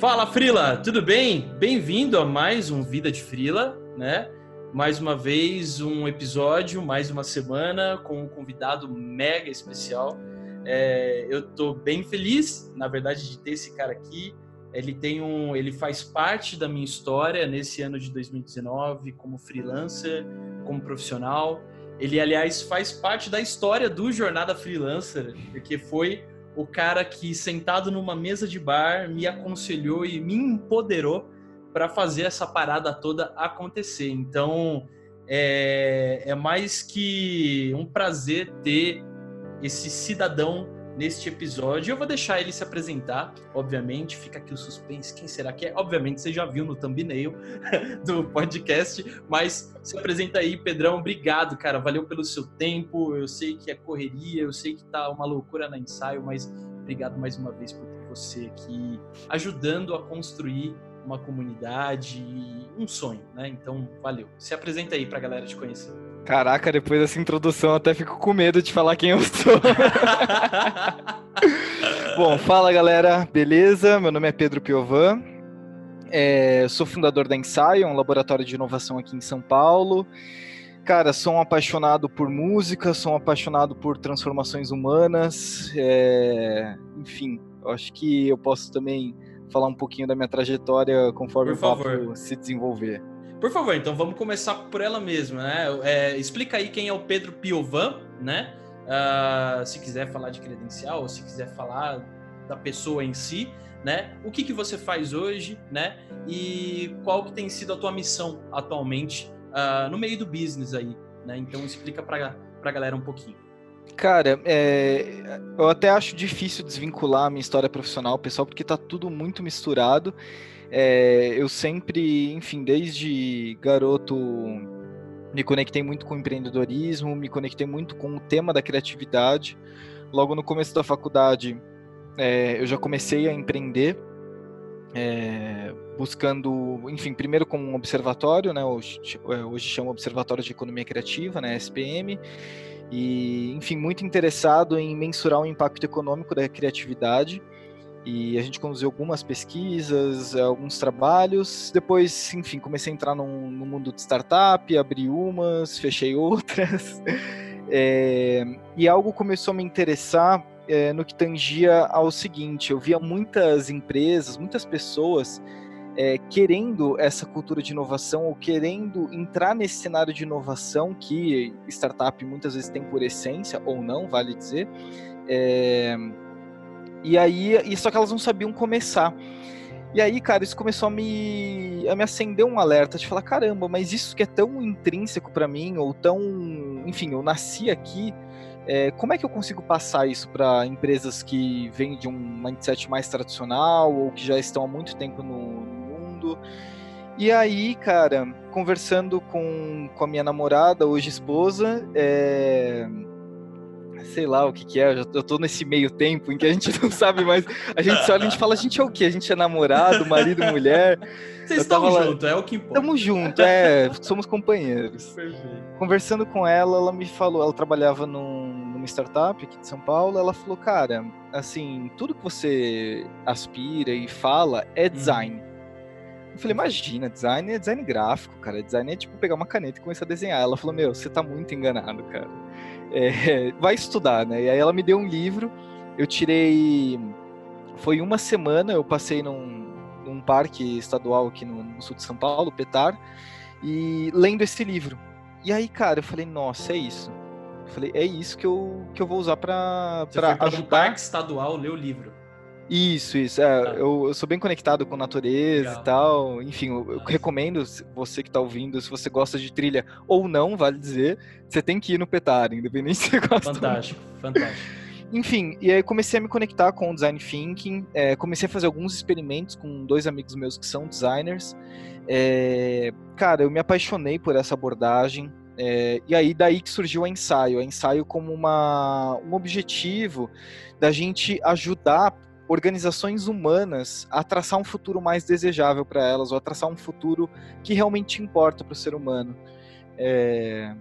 Fala Frila, tudo bem? Bem-vindo a mais um Vida de Frila, né? Mais uma vez um episódio, mais uma semana com um convidado mega especial. É, eu tô bem feliz, na verdade, de ter esse cara aqui. Ele tem um, ele faz parte da minha história nesse ano de 2019 como freelancer, como profissional. Ele, aliás, faz parte da história do Jornada Freelancer, porque foi o cara que, sentado numa mesa de bar, me aconselhou e me empoderou para fazer essa parada toda acontecer. Então, é, é mais que um prazer ter esse cidadão neste episódio. Eu vou deixar ele se apresentar, obviamente, fica aqui o suspense, quem será que é? Obviamente você já viu no thumbnail do podcast, mas se apresenta aí, Pedrão, obrigado, cara, valeu pelo seu tempo, eu sei que é correria, eu sei que tá uma loucura na ensaio, mas obrigado mais uma vez por ter você aqui ajudando a construir uma comunidade e um sonho, né? Então, valeu. Se apresenta aí pra galera te conhecer. Caraca, depois dessa introdução até fico com medo de falar quem eu sou. Bom, fala galera, beleza? Meu nome é Pedro Piovan. É, sou fundador da Ensaio, um laboratório de inovação aqui em São Paulo. Cara, sou um apaixonado por música, sou um apaixonado por transformações humanas. É, enfim, acho que eu posso também falar um pouquinho da minha trajetória conforme por o papo se desenvolver. Por favor, então vamos começar por ela mesma, né? É, explica aí quem é o Pedro Piovan, né? Uh, se quiser falar de credencial, ou se quiser falar da pessoa em si, né? O que, que você faz hoje, né? E qual que tem sido a tua missão atualmente uh, no meio do business aí, né? Então explica para a galera um pouquinho. Cara, é, eu até acho difícil desvincular a minha história profissional, pessoal, porque tá tudo muito misturado. É, eu sempre, enfim, desde garoto me conectei muito com empreendedorismo, me conectei muito com o tema da criatividade. Logo no começo da faculdade, é, eu já comecei a empreender, é, buscando, enfim, primeiro com um observatório, né, hoje, é, hoje chama Observatório de Economia Criativa, né, SPM, e, enfim, muito interessado em mensurar o impacto econômico da criatividade e a gente conduziu algumas pesquisas, alguns trabalhos. Depois, enfim, comecei a entrar no, no mundo de startup, abri umas, fechei outras. É, e algo começou a me interessar é, no que tangia ao seguinte: eu via muitas empresas, muitas pessoas é, querendo essa cultura de inovação ou querendo entrar nesse cenário de inovação que startup muitas vezes tem por essência, ou não, vale dizer. É, e aí, e só que elas não sabiam começar. E aí, cara, isso começou a me, a me acender um alerta de falar: caramba, mas isso que é tão intrínseco para mim, ou tão. Enfim, eu nasci aqui, é, como é que eu consigo passar isso para empresas que vêm de um mindset mais tradicional, ou que já estão há muito tempo no, no mundo? E aí, cara, conversando com, com a minha namorada, hoje esposa, é, sei lá o que que é, eu, já, eu tô nesse meio tempo em que a gente não sabe mais, a gente só olha e a gente fala, a gente é o quê? A gente é namorado, marido, mulher? Vocês estão juntos, é o que importa. Estamos juntos, é, somos companheiros. Perfeito. Conversando com ela, ela me falou, ela trabalhava num, numa startup aqui de São Paulo, ela falou, cara, assim, tudo que você aspira e fala é hum. design. Hum. Eu falei, imagina, design é design gráfico, cara. Design é tipo pegar uma caneta e começar a desenhar. Ela falou, meu, você tá muito enganado, cara é, vai estudar, né? E aí ela me deu um livro, eu tirei. Foi uma semana, eu passei num, num parque estadual aqui no, no, sul de São Paulo, Petar, e lendo esse livro. E aí, cara, eu falei, nossa, é isso. Eu falei, é isso que eu, que eu vou usar para ajudar. Um parque estadual, ler o livro. Isso, isso. É, ah. eu, eu, sou bem conectado com natureza Legal. e tal. Enfim, eu, eu recomendo você que está ouvindo, se você gosta de trilha ou não, vale dizer, você tem que ir no Petar, independente se você gosta. Fantástico, fantástico. Enfim, e aí comecei a me conectar com o design thinking, é, comecei a fazer alguns experimentos com dois amigos meus que são designers. É, cara, eu me apaixonei por essa abordagem. É, e aí daí que surgiu o ensaio, o ensaio como uma, um objetivo da gente ajudar organizações humanas a traçar um futuro mais desejável para elas, ou a traçar um futuro que realmente importa para o ser humano. É...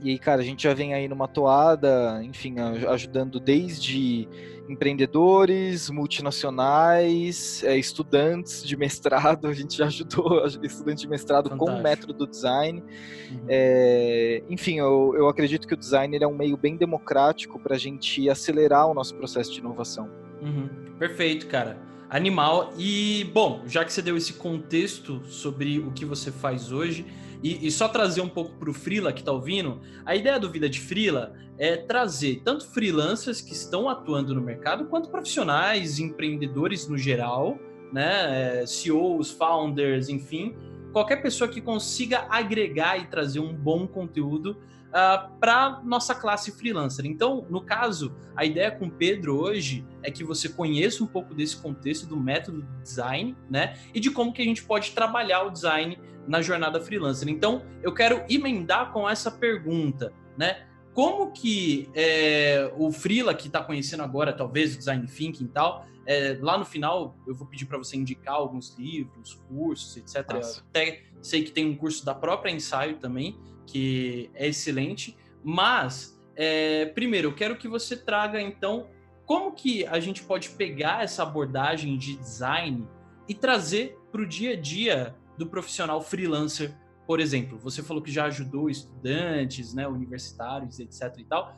E aí, cara, a gente já vem aí numa toada, enfim, ajudando desde empreendedores, multinacionais, é, estudantes de mestrado, a gente já ajudou estudante de mestrado Fantástico. com o método do design. Uhum. É, enfim, eu, eu acredito que o design é um meio bem democrático para a gente acelerar o nosso processo de inovação. Uhum. Perfeito, cara. Animal. E, bom, já que você deu esse contexto sobre o que você faz hoje, e, e só trazer um pouco para o Freela que está ouvindo, a ideia do Vida de Freela é trazer tanto freelancers que estão atuando no mercado, quanto profissionais, empreendedores no geral, né, é, CEOs, founders, enfim, qualquer pessoa que consiga agregar e trazer um bom conteúdo uh, ah, para nossa classe freelancer. Então, no caso, a ideia com o Pedro hoje é que você conheça um pouco desse contexto do método design, né? E de como que a gente pode trabalhar o design na jornada freelancer. Então, eu quero emendar com essa pergunta, né? Como que é, o Freela, que está conhecendo agora, talvez, o Design Thinking e tal, é, lá no final eu vou pedir para você indicar alguns livros, cursos, etc. Até sei que tem um curso da própria Ensaio também, que é excelente. Mas, é, primeiro, eu quero que você traga, então, como que a gente pode pegar essa abordagem de design e trazer para o dia a dia do profissional freelancer, por exemplo. Você falou que já ajudou estudantes, né, universitários, etc. e tal.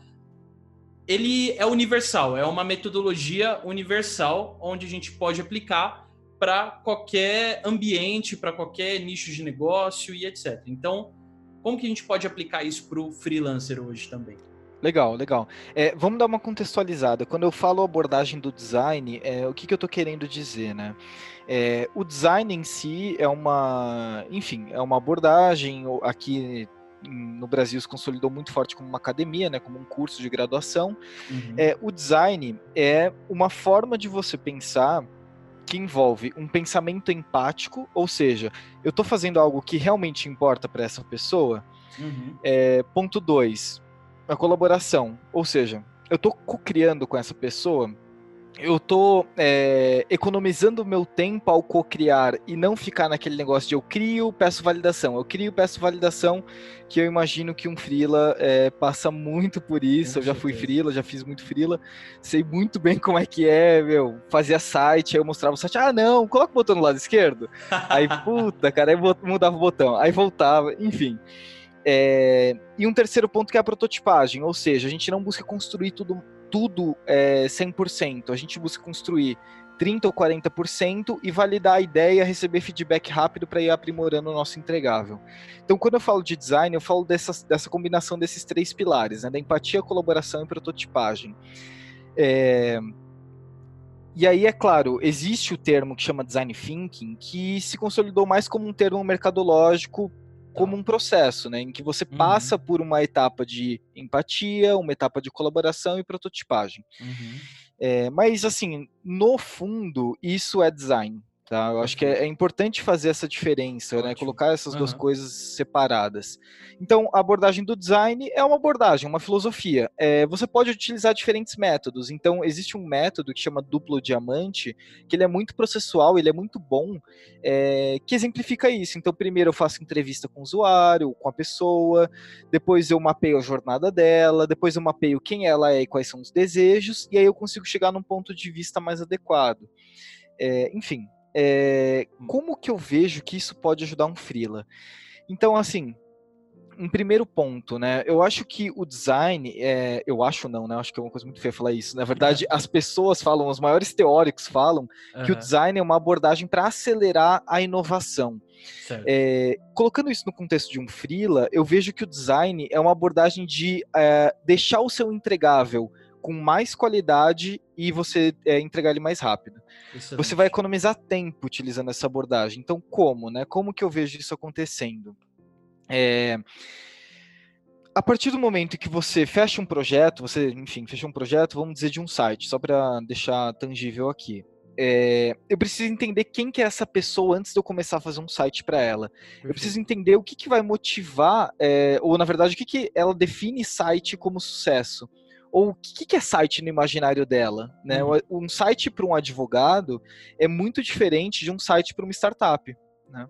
Ele é universal, é uma metodologia universal onde a gente pode aplicar para qualquer ambiente, para qualquer nicho de negócio e etc. Então, como que a gente pode aplicar isso para o freelancer hoje também? Legal, legal. É, vamos dar uma contextualizada. Quando eu falo abordagem do design, é, o que, que eu estou querendo dizer, né? É, o design em si é uma, enfim, é uma abordagem aqui no Brasil se consolidou muito forte como uma academia, né, como um curso de graduação. Uhum. É, o design é uma forma de você pensar que envolve um pensamento empático, ou seja, eu estou fazendo algo que realmente importa para essa pessoa. Uhum. É, ponto 2, a colaboração, ou seja, eu estou co-criando com essa pessoa, eu estou é, economizando o meu tempo ao co-criar e não ficar naquele negócio de eu crio, peço validação, eu crio, peço validação, que eu imagino que um freela é, passa muito por isso, eu já fui freela, já fiz muito freela, sei muito bem como é que é, meu, fazia site, aí eu mostrava o site, ah não, coloca o botão no lado esquerdo, aí puta, cara, aí mudava o botão, aí voltava, enfim... É, e um terceiro ponto que é a prototipagem, ou seja, a gente não busca construir tudo, tudo é, 100%, a gente busca construir 30% ou 40% e validar a ideia, receber feedback rápido para ir aprimorando o nosso entregável. Então, quando eu falo de design, eu falo dessa, dessa combinação desses três pilares, né, da empatia, colaboração e prototipagem. É, e aí, é claro, existe o termo que chama design thinking, que se consolidou mais como um termo mercadológico como um processo, né, em que você uhum. passa por uma etapa de empatia, uma etapa de colaboração e prototipagem. Uhum. É, mas, assim, no fundo, isso é design. Tá? Eu acho que é, é importante fazer essa diferença, né? colocar essas uhum. duas coisas separadas. Então, a abordagem do design é uma abordagem, uma filosofia. É, você pode utilizar diferentes métodos. Então, existe um método que chama duplo diamante, que ele é muito processual, ele é muito bom, é, que exemplifica isso. Então, primeiro eu faço entrevista com o usuário, com a pessoa, depois eu mapeio a jornada dela, depois eu mapeio quem ela é e quais são os desejos, e aí eu consigo chegar num ponto de vista mais adequado. É, enfim, é, como que eu vejo que isso pode ajudar um freela? Então, assim, um primeiro ponto, né? Eu acho que o design, é, eu acho não, né? Eu acho que é uma coisa muito feia falar isso. Na verdade, as pessoas falam, os maiores teóricos falam uhum. que o design é uma abordagem para acelerar a inovação. É, colocando isso no contexto de um freela, eu vejo que o design é uma abordagem de é, deixar o seu entregável com mais qualidade e você é, entregar ele mais rápido. Excelente. Você vai economizar tempo utilizando essa abordagem. Então, como, né? Como que eu vejo isso acontecendo? É, a partir do momento que você fecha um projeto, você, enfim, fecha um projeto, vamos dizer de um site, só para deixar tangível aqui. É, eu preciso entender quem que é essa pessoa antes de eu começar a fazer um site para ela. Perfeito. Eu preciso entender o que, que vai motivar, é, ou na verdade, o que, que ela define site como sucesso ou o que, que é site no imaginário dela, né? Uhum. Um site para um advogado é muito diferente de um site para uma startup, né?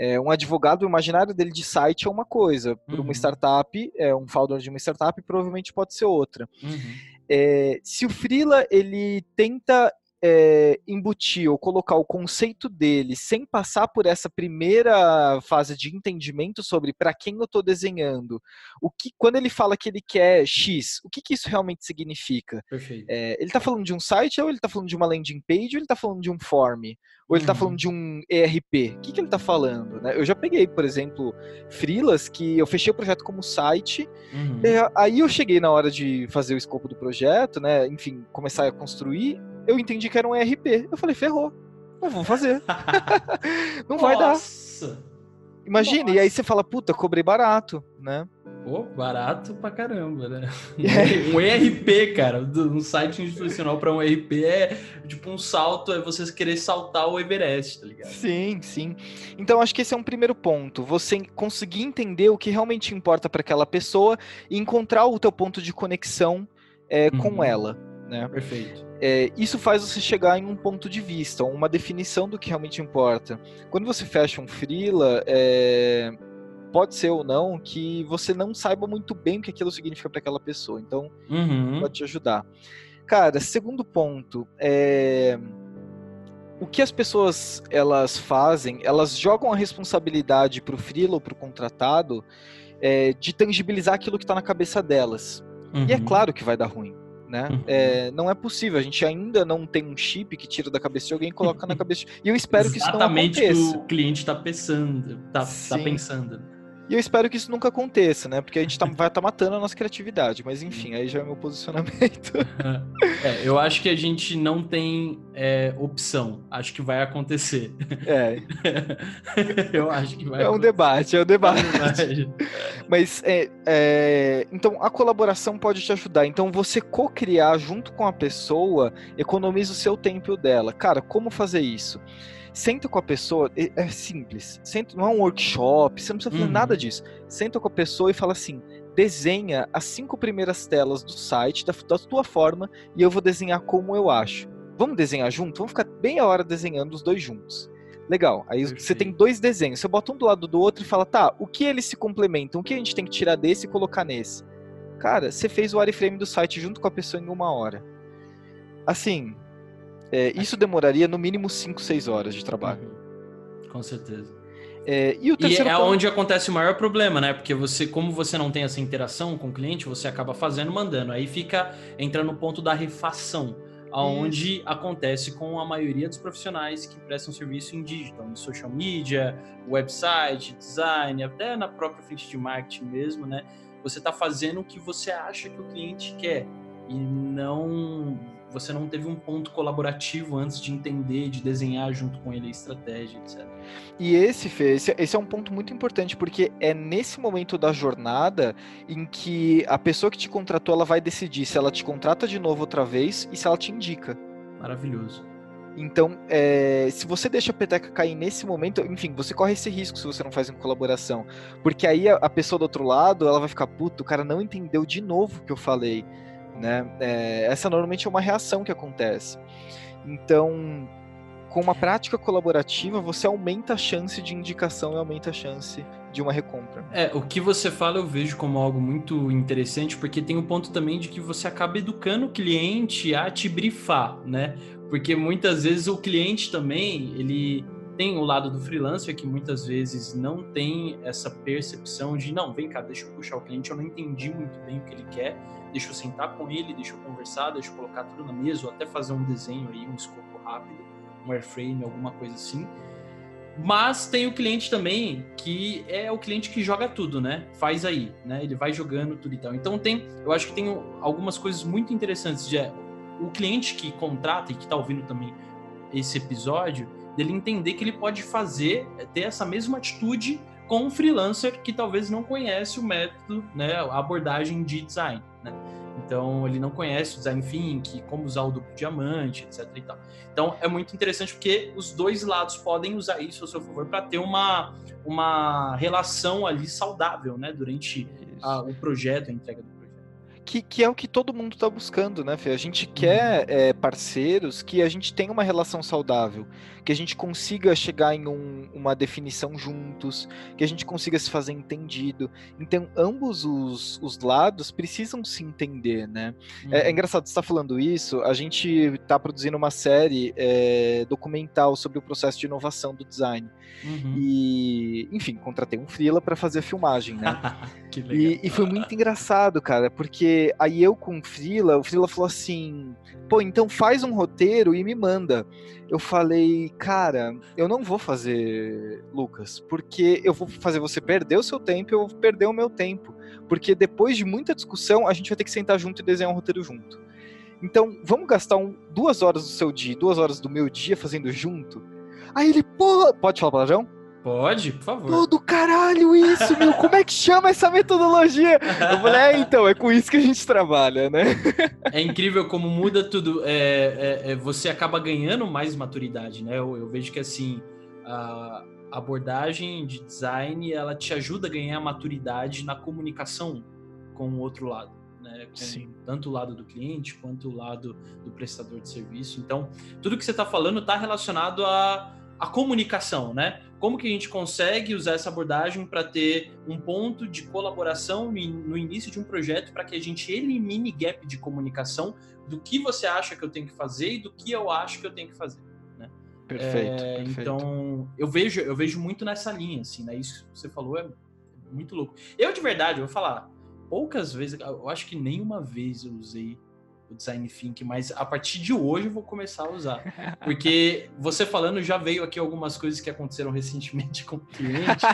É, um advogado, o imaginário dele de site é uma coisa, para uhum. uma startup, é um founder de uma startup, provavelmente pode ser outra. Uhum. É, se o Freela ele tenta é, embutir ou colocar o conceito dele sem passar por essa primeira fase de entendimento sobre para quem eu estou desenhando, o que quando ele fala que ele quer X, o que, que isso realmente significa? É, ele está falando de um site ou ele está falando de uma landing page ou ele está falando de um form? Ou ele está uhum. falando de um ERP? O que, que ele está falando? Né? Eu já peguei, por exemplo, freelas que eu fechei o projeto como site, uhum. aí eu cheguei na hora de fazer o escopo do projeto, né? enfim, começar a construir, eu entendi que era um ERP. Eu falei, ferrou. Não vou fazer. não vai dar. Imagina, Nossa. e aí você fala, puta, cobrei barato, né? Pô, barato pra caramba, né? É. Um ERP, cara, um site institucional para um ERP é tipo um salto, é você querer saltar o Everest, tá ligado? Sim, sim. Então acho que esse é um primeiro ponto, você conseguir entender o que realmente importa para aquela pessoa e encontrar o teu ponto de conexão é, uhum. com ela, né? Perfeito é, isso faz você chegar em um ponto de vista, uma definição do que realmente importa. Quando você fecha um freela, é, pode ser ou não que você não saiba muito bem o que aquilo significa para aquela pessoa. Então, uhum. pode te ajudar. Cara, segundo ponto, é, o que as pessoas elas fazem, elas jogam a responsabilidade para o freela ou para o contratado é, de tangibilizar aquilo que está na cabeça delas. Uhum. E é uhum. claro que vai dar ruim né? Uhum. É, não é possível. A gente ainda não tem um chip que tira da cabeça de alguém e coloca na cabeça. De... E eu espero que isso não aconteça. Exatamente o cliente está pensando, tá, tá pensando. E eu espero que isso nunca aconteça, né? Porque a gente tá, vai estar tá matando a nossa criatividade. Mas enfim, aí já é meu posicionamento. É, eu acho que a gente não tem é, opção. Acho que vai acontecer. É. eu acho que vai É um acontecer. debate, é um debate. mas, é, é, então, a colaboração pode te ajudar. Então, você co-criar junto com a pessoa economiza o seu tempo e o dela. Cara, como fazer isso? Senta com a pessoa, é simples. Senta, não é um workshop, você não precisa fazer uhum. nada disso. Senta com a pessoa e fala assim: desenha as cinco primeiras telas do site da, da tua forma e eu vou desenhar como eu acho. Vamos desenhar junto? Vamos ficar bem a hora desenhando os dois juntos. Legal. Aí Perfeito. você tem dois desenhos. Você bota um do lado do outro e fala, tá, o que eles se complementam? O que a gente tem que tirar desse e colocar nesse? Cara, você fez o wireframe do site junto com a pessoa em uma hora. Assim, é, isso demoraria no mínimo 5, 6 horas de trabalho. Uhum. Com certeza. É, e, o e é ponto... onde acontece o maior problema, né? Porque você, como você não tem essa interação com o cliente, você acaba fazendo, mandando. Aí fica entra no ponto da refação, aonde Isso. acontece com a maioria dos profissionais que prestam serviço em digital, em social media, website, design, até na própria frente de marketing mesmo, né? Você está fazendo o que você acha que o cliente quer e não você não teve um ponto colaborativo antes de entender, de desenhar junto com ele a estratégia, etc. E esse, Fê, esse, esse, é um ponto muito importante, porque é nesse momento da jornada em que a pessoa que te contratou ela vai decidir se ela te contrata de novo outra vez e se ela te indica. Maravilhoso. Então, é, se você deixa a peteca cair nesse momento, enfim, você corre esse risco se você não faz em colaboração. Porque aí a, a pessoa do outro lado, ela vai ficar, puto, o cara não entendeu de novo o que eu falei. Né? É, essa normalmente é uma reação que acontece. Então, com uma prática colaborativa, você aumenta a chance de indicação e aumenta a chance de uma recompra. É, o que você fala eu vejo como algo muito interessante, porque tem o um ponto também de que você acaba educando o cliente a te brifar, né? Porque muitas vezes o cliente também, ele tem o lado do freelancer que muitas vezes não tem essa percepção de não, vem cá, deixa eu puxar o cliente, eu não entendi muito bem o que ele quer deixa eu sentar com ele, deixa eu conversar, deixa eu colocar tudo na mesa, ou até fazer um desenho aí, um escopo rápido, um airframe, alguma coisa assim. Mas tem o cliente também que é o cliente que joga tudo, né? Faz aí, né? Ele vai jogando tudo e tal. Então tem, eu acho que tem algumas coisas muito interessantes de é, o cliente que contrata e que está ouvindo também esse episódio, dele entender que ele pode fazer, ter essa mesma atitude com um freelancer que talvez não conhece o método, né, a abordagem de design. Né? Então ele não conhece o design thinking, como usar o duplo diamante, etc. E tal. Então é muito interessante porque os dois lados podem usar isso a seu favor para ter uma, uma relação ali saudável, né, durante a, o projeto, a entrega do. Que, que é o que todo mundo está buscando, né, Fê? A gente quer é, parceiros que a gente tenha uma relação saudável, que a gente consiga chegar em um, uma definição juntos, que a gente consiga se fazer entendido. Então, ambos os, os lados precisam se entender, né? Uhum. É, é, engraçado, você está falando isso, a gente está produzindo uma série é, documental sobre o processo de inovação do design. Uhum. E, enfim, contratei um freela para fazer a filmagem, né? e, e foi muito engraçado, cara, porque aí eu com o Frila, o Frila falou assim: pô, então faz um roteiro e me manda. Eu falei, cara, eu não vou fazer, Lucas, porque eu vou fazer você perder o seu tempo eu vou perder o meu tempo. Porque depois de muita discussão, a gente vai ter que sentar junto e desenhar um roteiro junto. Então, vamos gastar um, duas horas do seu dia, duas horas do meu dia fazendo junto? Aí ele, pô, pode falar palavrão? Pode, por favor. Todo caralho isso, meu. Como é que chama essa metodologia? Eu falei, é, então, é com isso que a gente trabalha, né? É incrível como muda tudo. É, é, é, você acaba ganhando mais maturidade, né? Eu, eu, vejo que, assim, a abordagem de design, ela te ajuda a ganhar maturidade na comunicação com o outro lado. Né, Sim. tanto o lado do cliente quanto o lado do prestador de serviço. Então, tudo que você está falando está relacionado a a comunicação, né? Como que a gente consegue usar essa abordagem para ter um ponto de colaboração no início de um projeto para que a gente elimine gap de comunicação do que você acha que eu tenho que fazer e do que eu acho que eu tenho que fazer. Né? Perfeito, é, perfeito. Então, eu vejo, eu vejo muito nessa linha, assim, né? Isso que você falou é muito louco. Eu, de verdade, eu vou falar, poucas vezes, eu acho que nenhuma vez eu usei o design thinking, mas a partir de hoje eu vou começar a usar. Porque você falando já veio aqui algumas coisas que aconteceram recentemente com o cliente.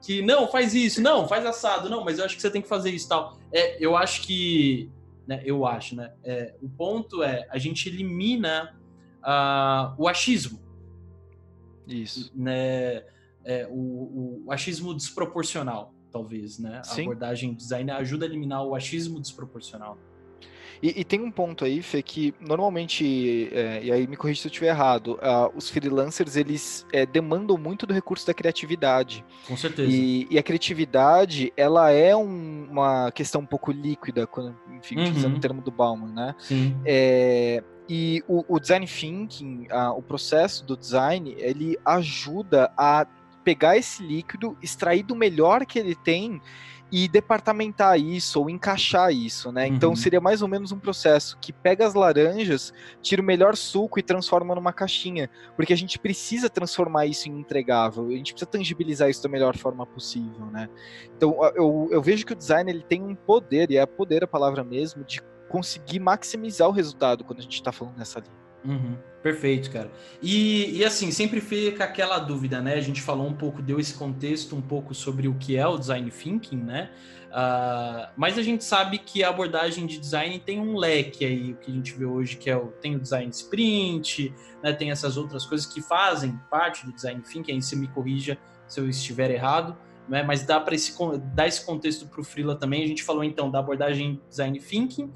que não, faz isso, não, faz assado, não, mas eu acho que você tem que fazer isso tal. É, eu acho que, né, eu acho, né? É, o ponto é a gente elimina uh, o achismo. Isso. Né? É, o, o achismo desproporcional, talvez, né? A Sim. abordagem design ajuda a eliminar o achismo desproporcional. E, e, tem um ponto aí, Fê, que normalmente, é, e aí me corrija se eu estiver errado, uh, os freelancers, eles é, demandam muito do recurso da criatividade. Com certeza. E, e a criatividade, ela é um, uma questão um pouco líquida, quando, enfim, uhum. utilizando o termo do Bauman, né? Sim. É, e o, o, design thinking, o processo do design, ele ajuda a pegar esse líquido, extrair do melhor que ele tem e departamentar isso ou encaixar isso, né? Então, uhum. Então seria mais ou menos um processo que pega as laranjas, tira o melhor suco e transforma numa caixinha, porque a gente precisa transformar isso em entregável, a gente precisa tangibilizar isso da melhor forma possível, né? Então eu, eu vejo que o design ele tem um poder, e é poder a palavra mesmo, de conseguir maximizar o resultado quando a gente está falando nessa linha. Uhum, perfeito, cara. E, e assim, sempre fica aquela dúvida, né? A gente falou um pouco, deu esse contexto um pouco sobre o que é o design thinking, né? Uh, mas a gente sabe que a abordagem de design tem um leque aí, o que a gente vê hoje, que é o, tem o design sprint, né? Tem essas outras coisas que fazem parte do design thinking, aí você me corrija se eu estiver errado, né? Mas dá para esse, esse contexto para o Freela também. A gente falou então da abordagem design thinking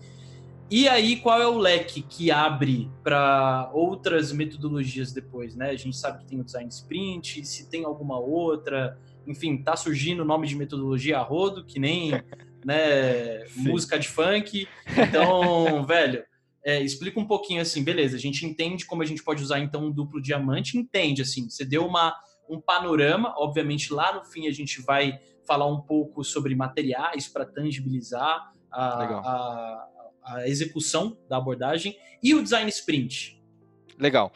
e aí, qual é o leque que abre para outras metodologias depois, né? A gente sabe que tem o design sprint, se tem alguma outra, enfim, tá surgindo o nome de metodologia a rodo, que nem né, música de funk. Então, velho, é, explica um pouquinho assim, beleza, a gente entende como a gente pode usar então um duplo diamante, entende assim, você deu uma, um panorama, obviamente lá no fim a gente vai falar um pouco sobre materiais para tangibilizar a, a, a execução da abordagem e o design sprint. Legal.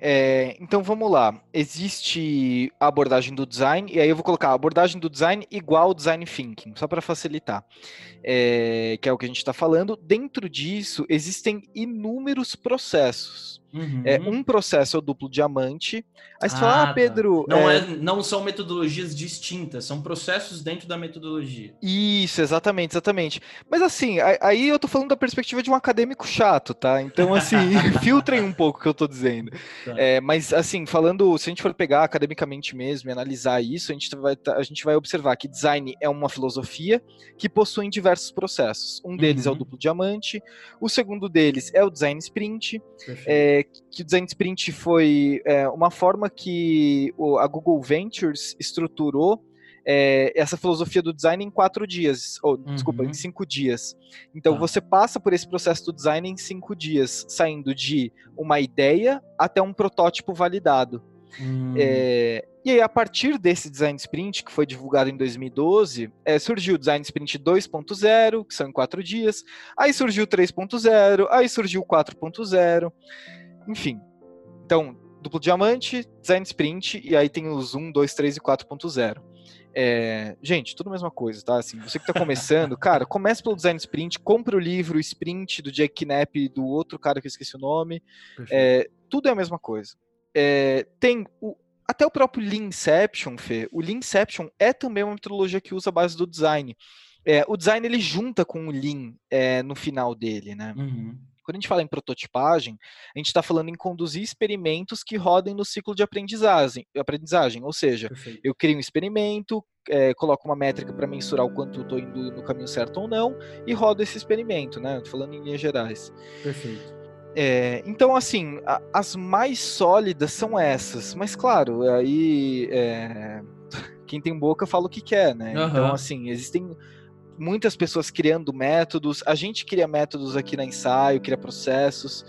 É, então vamos lá. Existe a abordagem do design, e aí eu vou colocar a abordagem do design igual design thinking, só para facilitar. É, que é o que a gente está falando. Dentro disso, existem inúmeros processos. Uhum. É, um processo é o duplo diamante. Aí você ah, fala, ah, tá. Pedro. Não, é... é... não são metodologias distintas, são processos dentro da metodologia. Isso, exatamente, exatamente. Mas assim, aí eu tô falando da perspectiva de um acadêmico chato, tá? Então, assim, filtrem um pouco o que eu tô dizendo. Tá. É, mas, assim, falando, se a gente for pegar academicamente mesmo e analisar isso, a gente, vai, a gente vai observar que design é uma filosofia que possui diversos processos. Um deles uhum. é o uhum. duplo diamante, o segundo deles é o design sprint. É, que o Design Sprint foi é, uma forma que o, a Google Ventures estruturou é, essa filosofia do design em quatro dias, ou uhum. desculpa, em cinco dias. Então tá. você passa por esse processo do design em cinco dias, saindo de uma ideia até um protótipo validado. Hum. É, e aí, a partir desse design sprint, que foi divulgado em 2012, é, surgiu o design sprint 2.0, que são em quatro dias, aí surgiu o 3.0, aí surgiu o 4.0, enfim. Então, duplo diamante, design sprint, e aí tem os 1, 2, 3 e 4.0. É, gente, tudo a mesma coisa, tá? Assim, você que está começando, cara, comece pelo design sprint, compre o livro Sprint do Jack Knapp e do outro cara que eu esqueci o nome. É, tudo é a mesma coisa. É, tem o, até o próprio Leanception, Fê. O Leanception é também uma metodologia que usa a base do design. É, o design ele junta com o Lean é, no final dele, né? Uhum. Quando a gente fala em prototipagem, a gente está falando em conduzir experimentos que rodem no ciclo de aprendizagem, aprendizagem. ou seja, Perfeito. eu crio um experimento, é, coloco uma métrica para mensurar o quanto estou indo no caminho certo ou não, e rodo esse experimento, né? Estou falando em linhas gerais. Perfeito. É, então, assim, a, as mais sólidas são essas, mas claro, aí é, quem tem boca fala o que quer, né? Uhum. Então, assim, existem muitas pessoas criando métodos, a gente cria métodos aqui na ensaio, cria processos,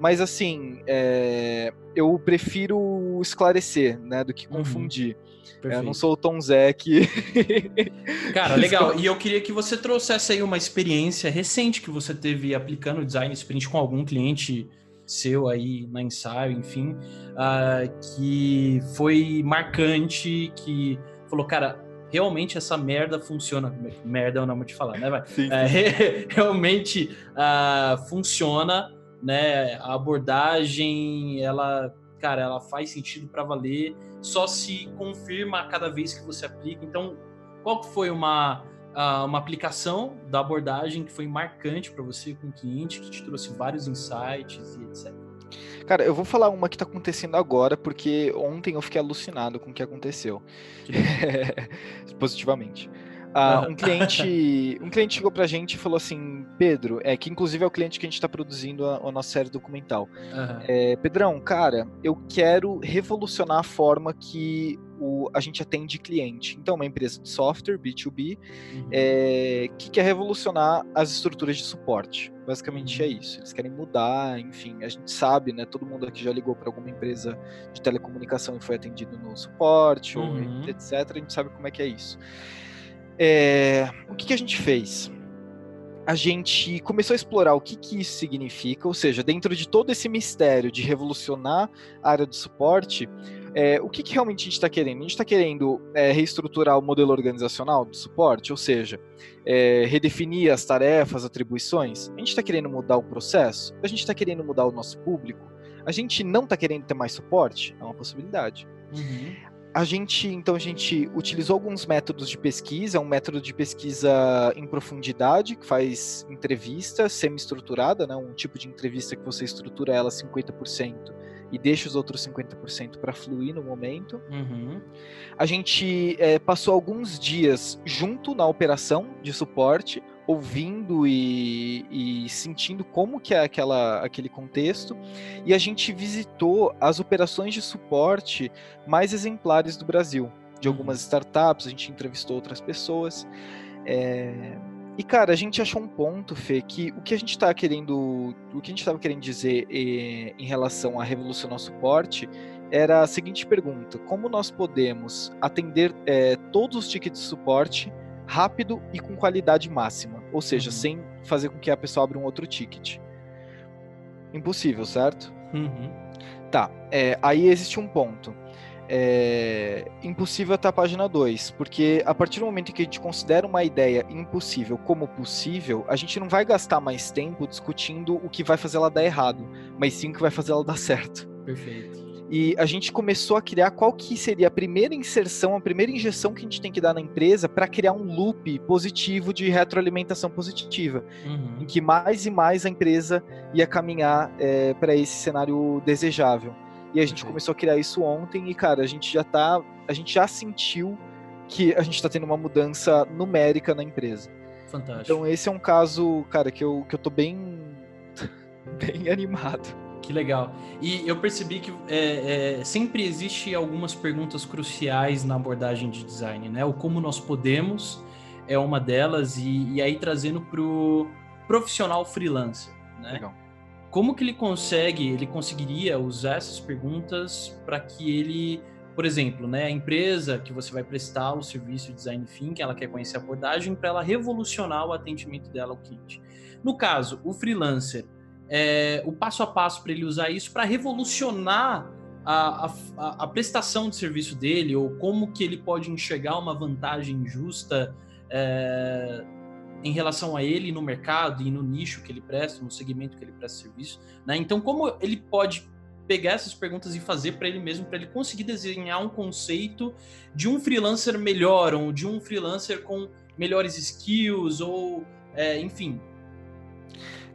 mas assim, é, eu prefiro esclarecer, né, do que uhum. confundir. Uhum. Eu não sou o Tom Zé que... Cara, legal. E eu queria que você trouxesse aí uma experiência recente que você teve aplicando o Design Sprint com algum cliente seu aí na ensaio, enfim, uh, que foi marcante, que falou, cara, realmente essa merda funciona. Merda é o nome de falar, né? É, realmente uh, funciona, né? A abordagem, ela, cara, ela faz sentido para valer, só se confirma a cada vez que você aplica. Então, qual foi uma, uh, uma aplicação da abordagem que foi marcante para você com o cliente, que te trouxe vários insights e etc? Cara, eu vou falar uma que tá acontecendo agora, porque ontem eu fiquei alucinado com o que aconteceu. Positivamente. Uh, um cliente um cliente chegou pra gente e falou assim, Pedro, é que inclusive é o cliente que a gente está produzindo a, a, nossa série documental. Uhum. É, Pedrão, cara, eu quero revolucionar a forma que o, a gente atende cliente. Então, uma empresa de software, B2B, uhum. é, que quer revolucionar as estruturas de suporte. Basicamente uhum. é isso. Eles querem mudar, enfim, a gente sabe, né? Todo mundo aqui já ligou para alguma empresa de telecomunicação e foi atendido no suporte, uhum. ou etc. A gente sabe como é que é isso. É, o que, que, a gente fez? A gente começou a explorar o que, que isso significa, ou seja, dentro de todo esse mistério de revolucionar a área do suporte, é, o que, que, realmente a gente está querendo? A gente está querendo é, reestruturar o modelo organizacional do suporte, ou seja, é, redefinir as tarefas, atribuições. A gente está querendo mudar o processo? A gente está querendo mudar o nosso público? A gente não está querendo ter mais suporte? É uma possibilidade. Uhum a gente, então, a gente utilizou alguns métodos de pesquisa, um método de pesquisa em profundidade, que faz entrevista semi-estruturada, né, um tipo de entrevista que você estrutura ela 50% e deixa os outros 50% para fluir no momento. Uhum. A gente é, passou alguns dias junto na operação de suporte, ouvindo e, e, sentindo como que é aquela, aquele contexto, e a gente visitou as operações de suporte mais exemplares do Brasil, de uhum. algumas startups, a gente entrevistou outras pessoas. É... E, cara, a gente achou um ponto, Fê, que o que a gente está querendo, o que a gente estava querendo dizer eh, em relação a revolucionar o suporte era a seguinte pergunta: como nós podemos atender eh, todos os tickets de suporte rápido e com qualidade máxima, ou seja, uhum. sem fazer com que a pessoa abra um outro ticket. Impossível, certo? Uhum. Tá, é, aí existe um ponto. É, impossível até a página 2, porque a partir do momento em que a gente considera uma ideia impossível como possível, a gente não vai gastar mais tempo discutindo o que vai fazer ela dar errado, mas sim o que vai fazer ela dar certo. Perfeito. E a gente começou a criar qual que seria a primeira inserção, a primeira injeção que a gente tem que dar na empresa para criar um loop positivo de retroalimentação positiva, uhum. em que mais e mais a empresa ia caminhar é, para esse cenário desejável. E a gente uhum. começou a criar isso ontem e, cara, a gente já tá, a gente já sentiu que a gente está tendo uma mudança numérica na empresa. Fantástico. Então esse é um caso, cara, que eu, que eu tô bem, bem animado. Que legal. E eu percebi que é, é, sempre existe algumas perguntas cruciais na abordagem de design, né? O como nós podemos é uma delas e, e aí trazendo para o profissional freelancer, né? Legal. Como que ele consegue, ele conseguiria usar essas perguntas para que ele, por exemplo, né, a empresa que você vai prestar o serviço de design thinking, ela quer conhecer a abordagem para ela revolucionar o atendimento dela ao cliente. No caso, o freelancer, é, o passo a passo para ele usar isso para revolucionar a, a, a, prestação de serviço dele ou como que ele pode enxergar uma vantagem justa é, em relação a ele no mercado e no nicho que ele presta, no segmento que ele presta serviço. Né? Então, como ele pode pegar essas perguntas e fazer para ele mesmo, para ele conseguir desenhar um conceito de um freelancer melhor, ou de um freelancer com melhores skills, ou é, enfim.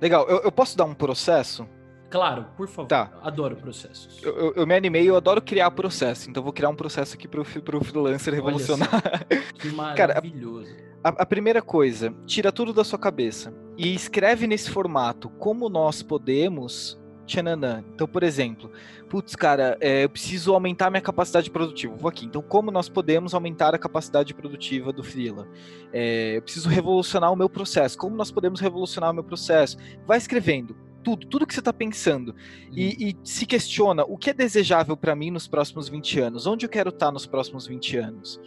Legal, eu, eu, posso dar um processo? Claro, por favor. Tá. Adoro processos. Eu, eu, eu, me animei, eu adoro criar processo, então vou criar um processo aqui para o freelancer revolucionar. Que maravilhoso. Cara, a, a, primeira coisa, tira tudo da sua cabeça e escreve nesse formato como nós podemos. Tchananã. Então, por exemplo, putz, cara, é, eu preciso aumentar minha capacidade produtiva. Vou aqui. Então, como nós podemos aumentar a capacidade produtiva do Freela? É, eu preciso revolucionar o meu processo. Como nós podemos revolucionar o meu processo? Vai escrevendo tudo, tudo que você está pensando. E, uhum. e, se questiona o que é desejável para mim nos próximos 20 anos? Onde eu quero estar tá nos próximos 20 anos?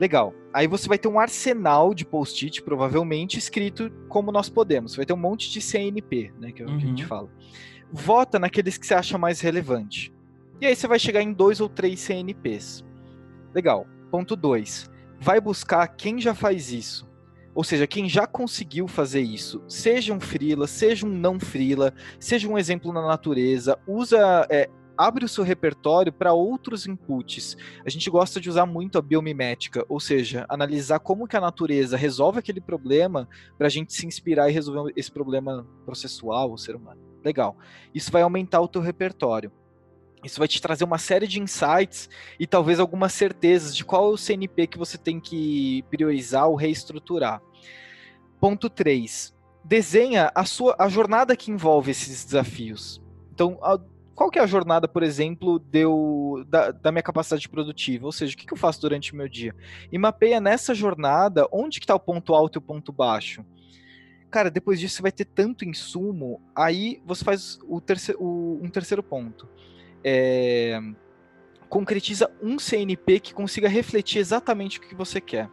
Legal. Aí você vai ter um arsenal de post-it, provavelmente, escrito como nós podemos. Você vai ter um monte de CNP, né? Que é o uhum. que a gente uhum. fala. Vota naqueles que você acha mais relevante. E aí você vai chegar em dois ou três CNPs. Legal. Ponto 2. Vai buscar quem já faz isso. Ou seja, quem já conseguiu fazer isso, seja um freela, seja um não freela, seja um exemplo na natureza, usa é, abre o seu repertório para outros inputs. A gente gosta de usar muito a biomimética, ou seja, analisar como que a natureza resolve aquele problema para a gente se inspirar e resolver esse problema processual, o ser humano. Legal. Isso vai aumentar o teu repertório. Isso vai te trazer uma série de insights e talvez algumas certezas de qual é o CNP que você tem que priorizar ou reestruturar. Ponto 3. Desenha a sua a jornada que envolve esses desafios. Então, qual que é a jornada, por exemplo, deu, da, da minha capacidade produtiva? Ou seja, o que, que eu faço durante o meu dia? E mapeia nessa jornada onde que está o ponto alto e o ponto baixo. Cara, depois disso você vai ter tanto insumo, aí você faz o terceiro, o, um terceiro ponto. É, concretiza um CNP que consiga refletir exatamente o que você quer.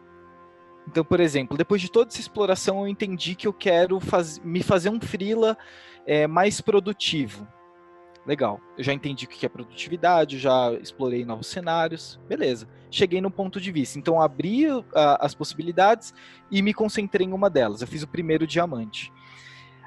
Então, por exemplo, depois de toda essa exploração, eu entendi que eu quero faz, me fazer um freela é, mais produtivo. Legal. Eu já entendi o que é produtividade, já explorei novos cenários. Beleza. Cheguei no ponto de vista. Então, abri uh, as possibilidades e me concentrei em uma delas. Eu fiz o primeiro diamante.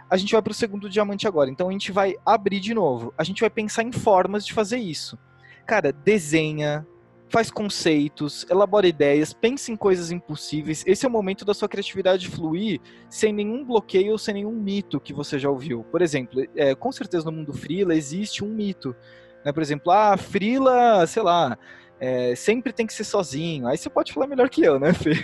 A gente vai para o segundo diamante agora. Então, a gente vai abrir de novo. A gente vai pensar em formas de fazer isso. Cara, desenha, faz conceitos, elabora ideias, pensa em coisas impossíveis. Esse é o momento da sua criatividade fluir sem nenhum bloqueio ou sem nenhum mito que você já ouviu. Por exemplo, é, com certeza no mundo freela existe um mito. Né? Por exemplo, ah, freela, sei lá, é, sempre tem que ser sozinho. Aí você pode falar melhor que eu, né, Fê?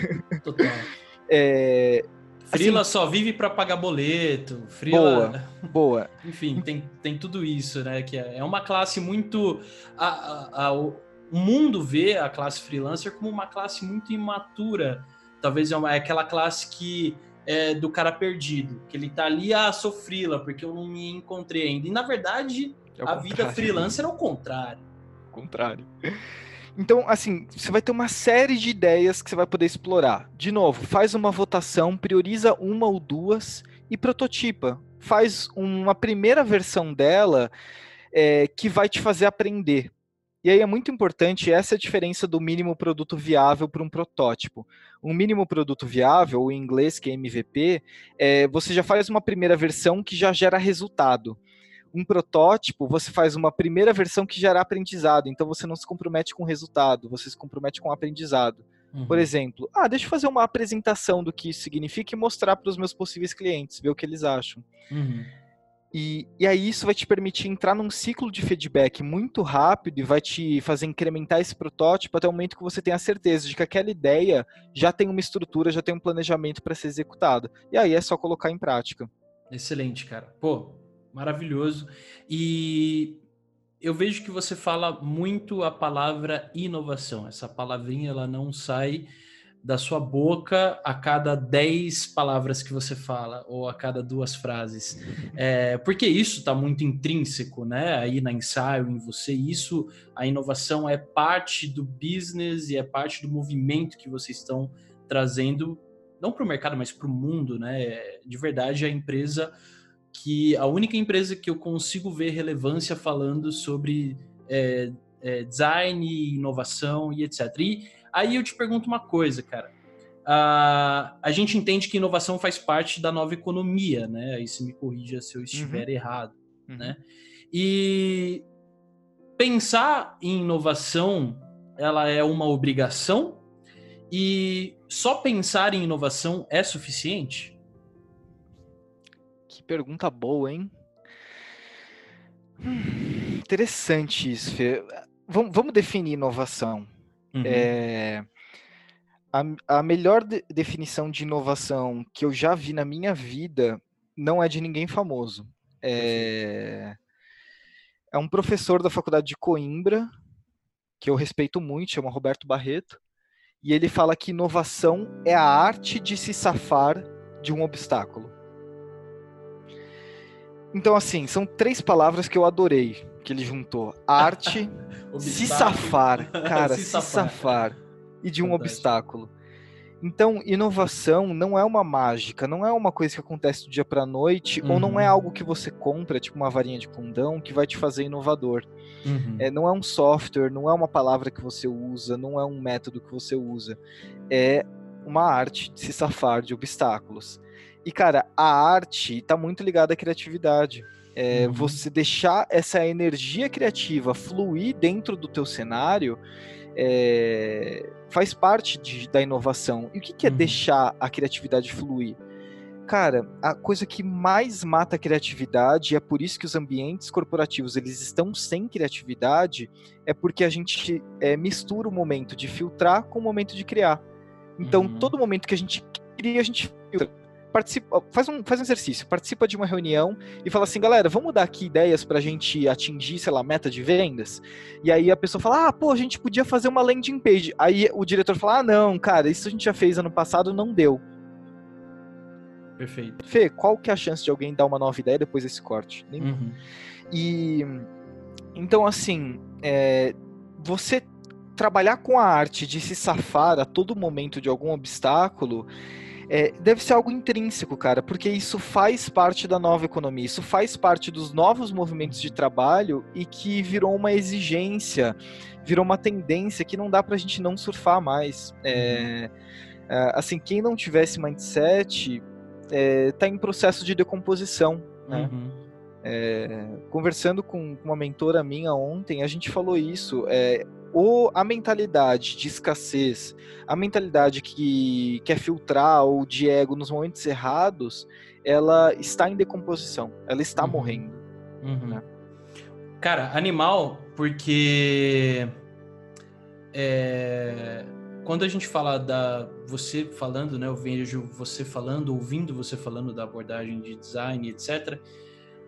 Total. É, Frila assim, só vive para pagar boleto. Frila... Boa, boa. Enfim, tem, tem tudo isso, né? Que é, é uma classe muito. A, a, a, o mundo vê a classe freelancer como uma classe muito imatura. Talvez é, uma, é aquela classe que é do cara perdido, que ele tá ali, ah, sou freela, porque eu não me encontrei ainda. E na verdade, é a vida freelancer é o contrário. O contrário. Então, assim, você vai ter uma série de ideias que você vai poder explorar. De novo, faz uma votação, prioriza uma ou duas e prototipa. Faz uma primeira versão dela é, que vai te fazer aprender. E aí é muito importante essa diferença do mínimo produto viável para um protótipo. Um mínimo produto viável, ou em inglês que é MVP, é, você já faz uma primeira versão que já gera resultado. Um protótipo, você faz uma primeira versão que gera aprendizado, então você não se compromete com o resultado, você se compromete com o aprendizado. Uhum. Por exemplo, ah, deixa eu fazer uma apresentação do que isso significa e mostrar para os meus possíveis clientes, ver o que eles acham. Uhum. E, e aí isso vai te permitir entrar num ciclo de feedback muito rápido e vai te fazer incrementar esse protótipo até o momento que você tem a certeza de que aquela ideia já tem uma estrutura, já tem um planejamento para ser executado. E aí é só colocar em prática. Excelente, cara. Pô, Maravilhoso. E eu vejo que você fala muito a palavra inovação. Essa palavrinha ela não sai da sua boca a cada 10 palavras que você fala, ou a cada duas frases. É, porque isso está muito intrínseco, né? Aí na ensaio, em você. Isso, a inovação é parte do business e é parte do movimento que vocês estão trazendo, não para o mercado, mas para o mundo, né? De verdade, a empresa que a única empresa que eu consigo ver relevância falando sobre é, é, design, inovação e etc. E aí eu te pergunto uma coisa, cara. Uh, a gente entende que inovação faz parte da nova economia, né? Aí se me corrija se eu estiver uhum. errado, uhum. né? E pensar em inovação, ela é uma obrigação e só pensar em inovação é suficiente? Que pergunta boa, hein? Hum, interessante isso, Fê. Vamos, vamos definir inovação. Uhum. É, a, a, melhor de, definição de inovação que eu já vi na minha vida não é de ninguém famoso. É, é um professor da faculdade de Coimbra, que eu respeito muito, chama Roberto Barreto, e ele fala que inovação é a arte de se safar de um obstáculo. Então, assim, são três palavras que eu adorei que ele juntou: arte, se safar, cara, se, se safar. e de um Fantástico. obstáculo. Então, inovação não é uma mágica, não é uma coisa que acontece do dia para noite, uhum. ou não é uhum. algo que você compra, tipo uma varinha de condão, que vai te fazer inovador. Uhum. É, não é um software, não é uma palavra que você usa, não é um método que você usa. É uma arte de se safar de obstáculos. E, cara, a arte está muito ligada à criatividade. É, uhum. Você deixar essa energia criativa fluir dentro do teu cenário é, faz parte de, da inovação. E o que, que é uhum. deixar a criatividade fluir? Cara, a coisa que mais mata a criatividade, e é por isso que os ambientes corporativos eles estão sem criatividade, é porque a gente é, mistura o momento de filtrar com o momento de criar. Então, uhum. todo momento que a gente cria, a gente filtra participa, faz um, faz um exercício, participa de uma reunião e fala assim, galera, vamos dar aqui ideias para a gente atingir, sei lá, meta de vendas? E aí a pessoa fala, ah, pô, a gente podia fazer uma landing page. Aí o diretor fala, ah, não, cara, isso a gente já fez ano passado, não deu. Perfeito. Fê, qual que é a chance de alguém dar uma nova ideia depois desse corte? Uhum. E então, assim, é, você trabalhar com a arte de se safar a todo momento de algum obstáculo é, deve ser algo intrínseco, cara, porque isso faz parte da nova economia, isso faz parte dos novos movimentos de trabalho e que virou uma exigência, virou uma tendência que não dá pra gente não surfar mais. É, uhum. é, assim, quem não tiver esse mindset é, tá em processo de decomposição, né? Uhum. É, conversando com uma mentora minha ontem, a gente falou isso. É, ou a mentalidade de escassez, a mentalidade que quer filtrar ou de ego nos momentos errados, ela está em decomposição, ela está uhum. morrendo. Uhum. Né? Cara, animal, porque é, quando a gente fala da você falando, né, eu vejo você falando, ouvindo você falando da abordagem de design, etc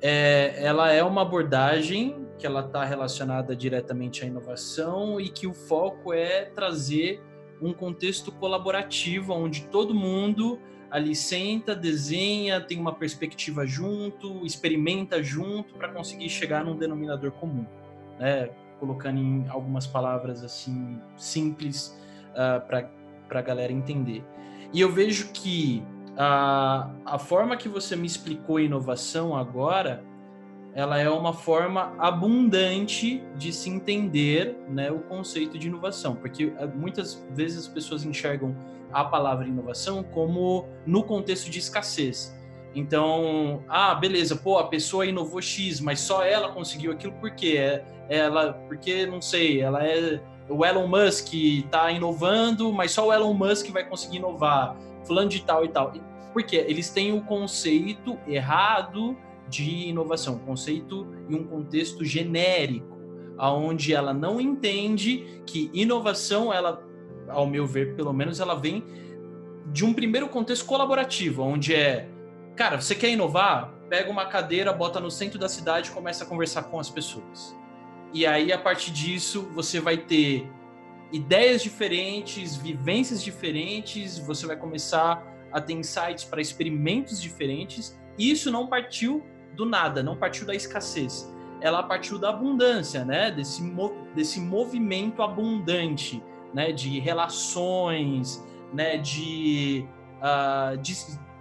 é, ela é uma abordagem que ela está relacionada diretamente à inovação e que o foco é trazer um contexto colaborativo onde todo mundo ali senta, desenha, tem uma perspectiva junto, experimenta junto para conseguir chegar num denominador comum, né? Colocando em algumas palavras assim simples uh, ah, para a galera entender. E eu vejo que a, a forma que você me explicou inovação agora, ela é uma forma abundante de se entender né, o conceito de inovação, porque eh, muitas vezes as pessoas enxergam a palavra inovação como no contexto de escassez. Então, ah, beleza, pô, a pessoa inovou X, mas só ela conseguiu aquilo por quê? É, ela, porque, não sei, ela é o Elon Musk está inovando, mas só o Elon Musk vai conseguir inovar, fulano de tal e tal. Porque eles têm o conceito errado de inovação, um conceito e um contexto genérico, aonde ela não entende que inovação, ela, ao meu ver, pelo menos, ela vem de um primeiro contexto colaborativo, onde é, cara, você quer inovar? pega uma cadeira, bota no centro da cidade e começa a conversar com as pessoas. E aí, a partir disso, você vai ter ideias diferentes, vivências diferentes, você vai começar a ter insights para experimentos diferentes. E isso não partiu do nada, não partiu da escassez. Ela partiu da abundância, né? Desse, desse movimento abundante, né? De relações, né? De, uh, de,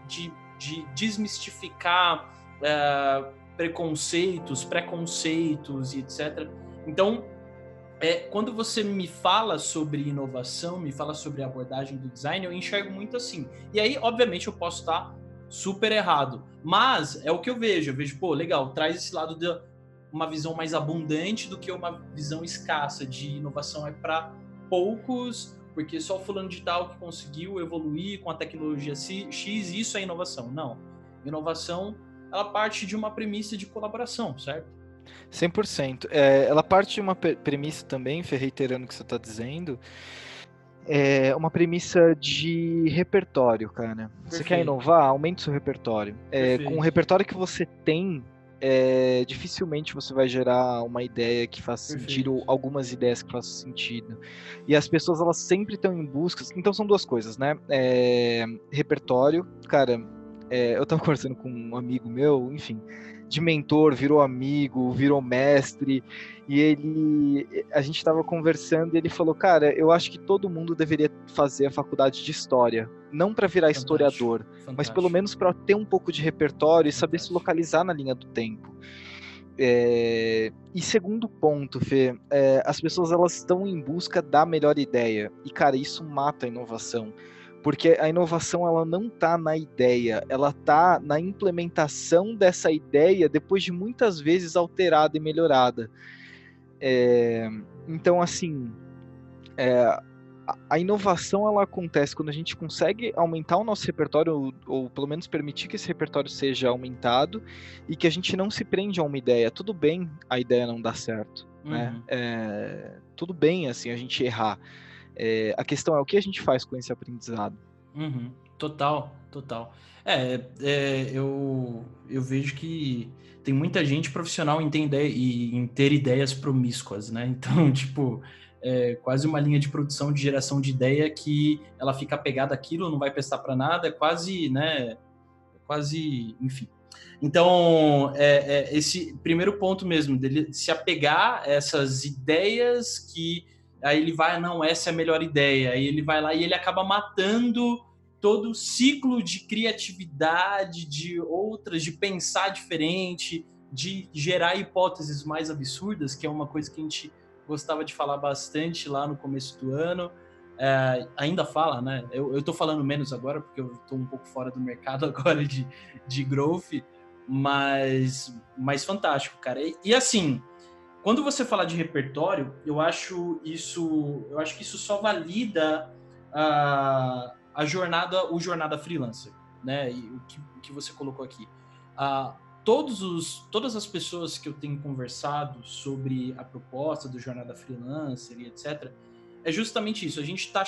de, de desmistificar uh, preconceitos, preconceitos e etc. Então, é, quando você me fala sobre inovação, me fala sobre abordagem do design, eu enxergo muito assim. E aí, obviamente, eu posso estar super errado. Mas é o que eu vejo. Eu vejo, pô, legal, traz esse lado de uma visão mais abundante do que uma visão escassa de inovação é para poucos, porque só o fulano de tal que conseguiu evoluir com a tecnologia X, isso é inovação. Não. Inovação, ela parte de uma premissa de colaboração, certo? 100%. É, ela parte de uma premissa também, reiterando o que você está dizendo, é uma premissa de repertório, cara. Perfeito. Você quer inovar? Aumente seu repertório. É, com o repertório que você tem, é, dificilmente você vai gerar uma ideia que faça Perfeito. sentido, ou algumas ideias que façam sentido. E as pessoas, elas sempre estão em busca. Então, são duas coisas, né? É, repertório, cara. É, eu estava conversando com um amigo meu, enfim de mentor, virou amigo, virou mestre. E ele, a gente estava conversando e ele falou: Cara, eu acho que todo mundo deveria fazer a faculdade de história. Não para virar Fantástico. historiador, Fantástico. mas pelo menos para ter um pouco de repertório e saber se localizar na linha do tempo. É... E segundo ponto, Fê, é, as pessoas elas estão em busca da melhor ideia. E, cara, isso mata a inovação porque a inovação ela não está na ideia, ela está na implementação dessa ideia depois de muitas vezes alterada e melhorada. É, então, assim, é, a inovação ela acontece quando a gente consegue aumentar o nosso repertório, ou, ou, pelo menos permitir que esse repertório seja aumentado, e que a gente não se prende a uma ideia. Tudo bem a ideia não dar certo, né? uhum. né? É, tudo bem, assim, a gente errar. É, a questão é o que a gente faz com esse aprendizado. Uhum. Total, total. É, é, eu, eu vejo que tem muita gente profissional em ter, ideia, em ter ideias promíscuas, né? Então, tipo, é quase uma linha de produção de geração de ideia que ela fica apegada àquilo, não vai prestar para nada, é quase, né? Quase, enfim. Então, é, é, esse primeiro ponto mesmo, dele se apegar a essas ideias que aí ele vai, não, essa é a melhor ideia, aí ele vai lá e ele acaba matando todo o ciclo de criatividade, de outras, de pensar diferente, de gerar hipóteses mais absurdas, que é uma coisa que a gente gostava de falar bastante lá no começo do ano. É, ainda fala, né? Eu, eu tô falando menos agora, porque eu tô um pouco fora do mercado agora de, de growth, mas, mas fantástico, cara. E, e assim, quando você fala de repertório, eu acho isso, eu acho que isso só valida a, a jornada, o jornada freelancer, né? E o que, o que você colocou aqui. todos os, todas as pessoas que eu tenho conversado sobre a proposta do jornada freelancer e etc, é justamente isso. A gente está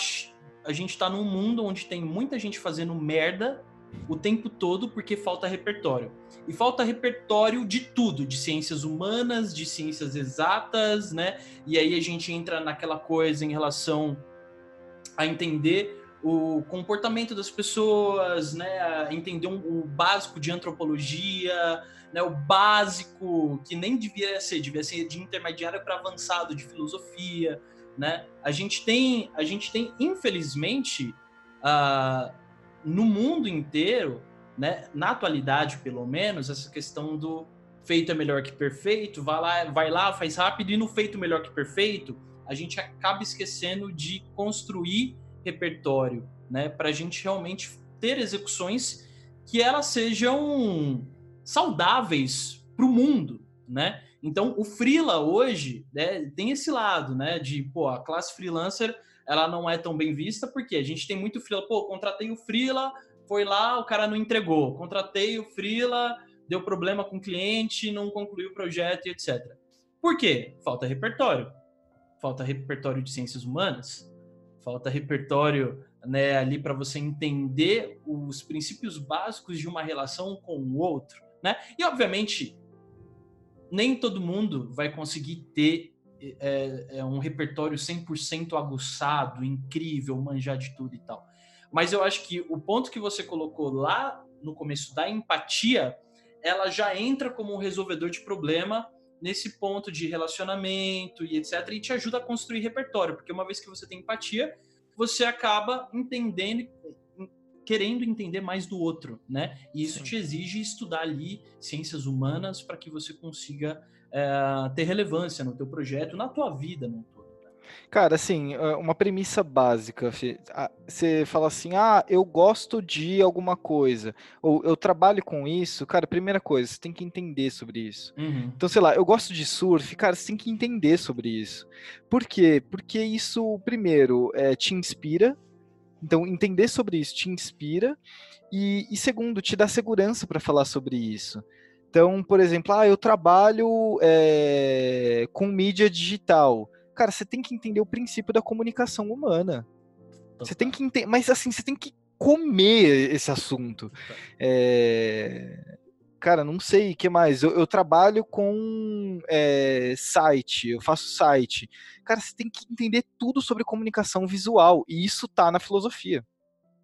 a gente tá num mundo onde tem muita gente fazendo merda o tempo todo porque falta repertório. E falta repertório de tudo, de ciências humanas, de ciências exatas, né? E aí a gente entra naquela coisa em relação a entender o comportamento das pessoas, né? Entender o básico de antropologia, né? O básico que nem devia ser, devia ser de intermediário para avançado de filosofia, né? A gente tem, a gente tem infelizmente uh, no mundo inteiro, né, na atualidade pelo menos, essa questão do feito é melhor que perfeito, vai lá, vai lá, faz rápido e no feito melhor que perfeito, a gente acaba esquecendo de construir repertório, né, para a gente realmente ter execuções que elas sejam saudáveis para o mundo, né? Então o freela hoje né, tem esse lado, né, de pô, a classe freelancer ela não é tão bem vista, porque a gente tem muito freela, pô, contratei o freela, foi lá, o cara não entregou, contratei o freela, deu problema com o cliente, não concluiu o projeto e etc. Por quê? Falta repertório. Falta repertório de ciências humanas, falta repertório né, ali para você entender os princípios básicos de uma relação com o outro, né? E obviamente nem todo mundo vai conseguir ter é, é um repertório 100% aguçado, incrível, manjar de tudo e tal. Mas eu acho que o ponto que você colocou lá no começo da empatia, ela já entra como um resolvedor de problema nesse ponto de relacionamento e etc. E te ajuda a construir repertório, porque uma vez que você tem empatia, você acaba entendendo, querendo entender mais do outro, né? E isso Sim. te exige estudar ali ciências humanas para que você consiga é, ter relevância no teu projeto, na tua vida no todo. Né? Cara, assim, é, uma premissa básica, você fala assim, ah, eu gosto de alguma coisa, ou eu trabalho com isso, cara, primeira coisa, você tem que entender sobre isso. Uhum. Então, sei lá, eu gosto de surf, cara, você tem que entender sobre isso. Por quê? Porque isso, primeiro, é, te inspira, então, entender sobre isso te inspira, e, e segundo, te dá segurança para falar sobre isso. Então, por exemplo, ah, eu trabalho é, com mídia digital. Cara, você tem que entender o princípio da comunicação humana. Você tem que entender, mas assim, você tem que comer esse assunto. É, cara, não sei o que mais. Eu, eu trabalho com é, site, eu faço site. Cara, você tem que entender tudo sobre comunicação visual. E isso tá na filosofia.